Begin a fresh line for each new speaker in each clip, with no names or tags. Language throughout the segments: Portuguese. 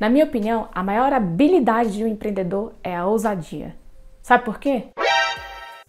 Na minha opinião, a maior habilidade de um empreendedor é a ousadia. Sabe por quê?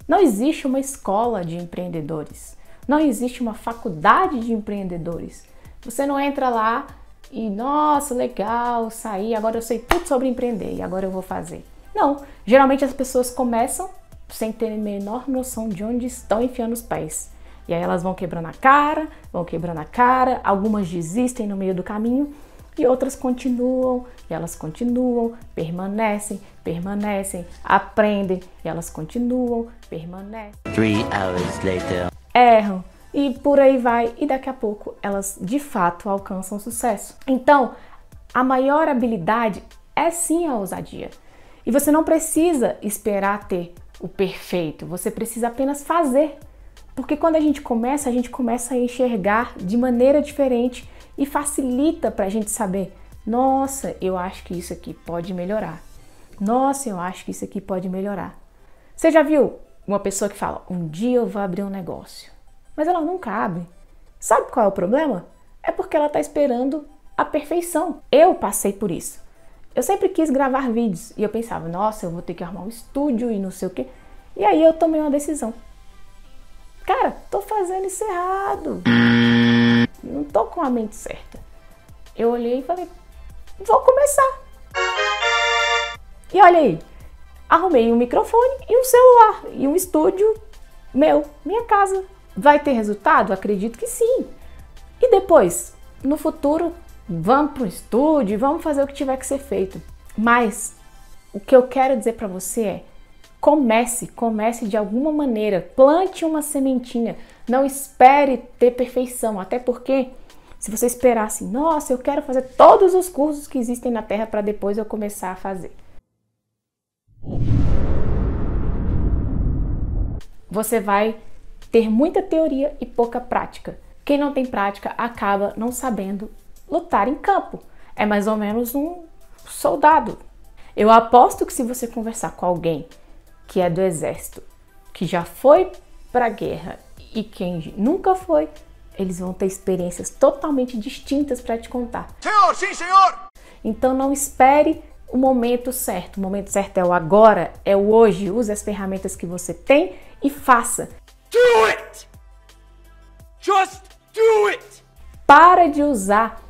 Não existe uma escola de empreendedores. Não existe uma faculdade de empreendedores. Você não entra lá e, nossa, legal, saí, agora eu sei tudo sobre empreender e agora eu vou fazer. Não, geralmente as pessoas começam sem ter a menor noção de onde estão enfiando os pés. E aí elas vão quebrando a cara, vão quebrando a cara, algumas desistem no meio do caminho e outras continuam, e elas continuam, permanecem, permanecem, aprendem, e elas continuam, permanecem.
Three hours later.
Erram, e por aí vai, e daqui a pouco elas de fato alcançam sucesso. Então, a maior habilidade é sim a ousadia. E você não precisa esperar ter o perfeito, você precisa apenas fazer. Porque quando a gente começa, a gente começa a enxergar de maneira diferente e facilita para a gente saber: nossa, eu acho que isso aqui pode melhorar. Nossa, eu acho que isso aqui pode melhorar. Você já viu uma pessoa que fala: um dia eu vou abrir um negócio, mas ela não cabe. Sabe qual é o problema? É porque ela está esperando a perfeição. Eu passei por isso. Eu sempre quis gravar vídeos e eu pensava, nossa, eu vou ter que arrumar um estúdio e não sei o quê. E aí eu tomei uma decisão. Cara, fazendo isso errado. Não tô com a mente certa. Eu olhei e falei, vou começar. E olha aí, arrumei um microfone e um celular e um estúdio meu, minha casa. Vai ter resultado? Acredito que sim. E depois, no futuro, vamos para o estúdio, vamos fazer o que tiver que ser feito. Mas o que eu quero dizer para você é: comece, comece de alguma maneira, plante uma sementinha. Não espere ter perfeição, até porque se você esperar assim, nossa, eu quero fazer todos os cursos que existem na Terra para depois eu começar a fazer. Você vai ter muita teoria e pouca prática. Quem não tem prática acaba não sabendo lutar em campo. É mais ou menos um soldado. Eu aposto que se você conversar com alguém que é do exército, que já foi para a guerra e quem nunca foi, eles vão ter experiências totalmente distintas para te contar.
Senhor, sim, senhor!
Então não espere o momento certo. O momento certo é o agora, é o hoje. Use as ferramentas que você tem e faça.
Do it! Just do it!
Para de usar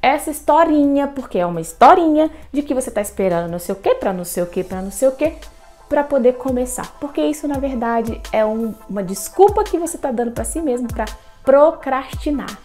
essa historinha, porque é uma historinha de que você está esperando não sei o que, para não sei o que, para não sei o que, para poder começar. Porque isso, na verdade, é um, uma desculpa que você está dando para si mesmo para procrastinar.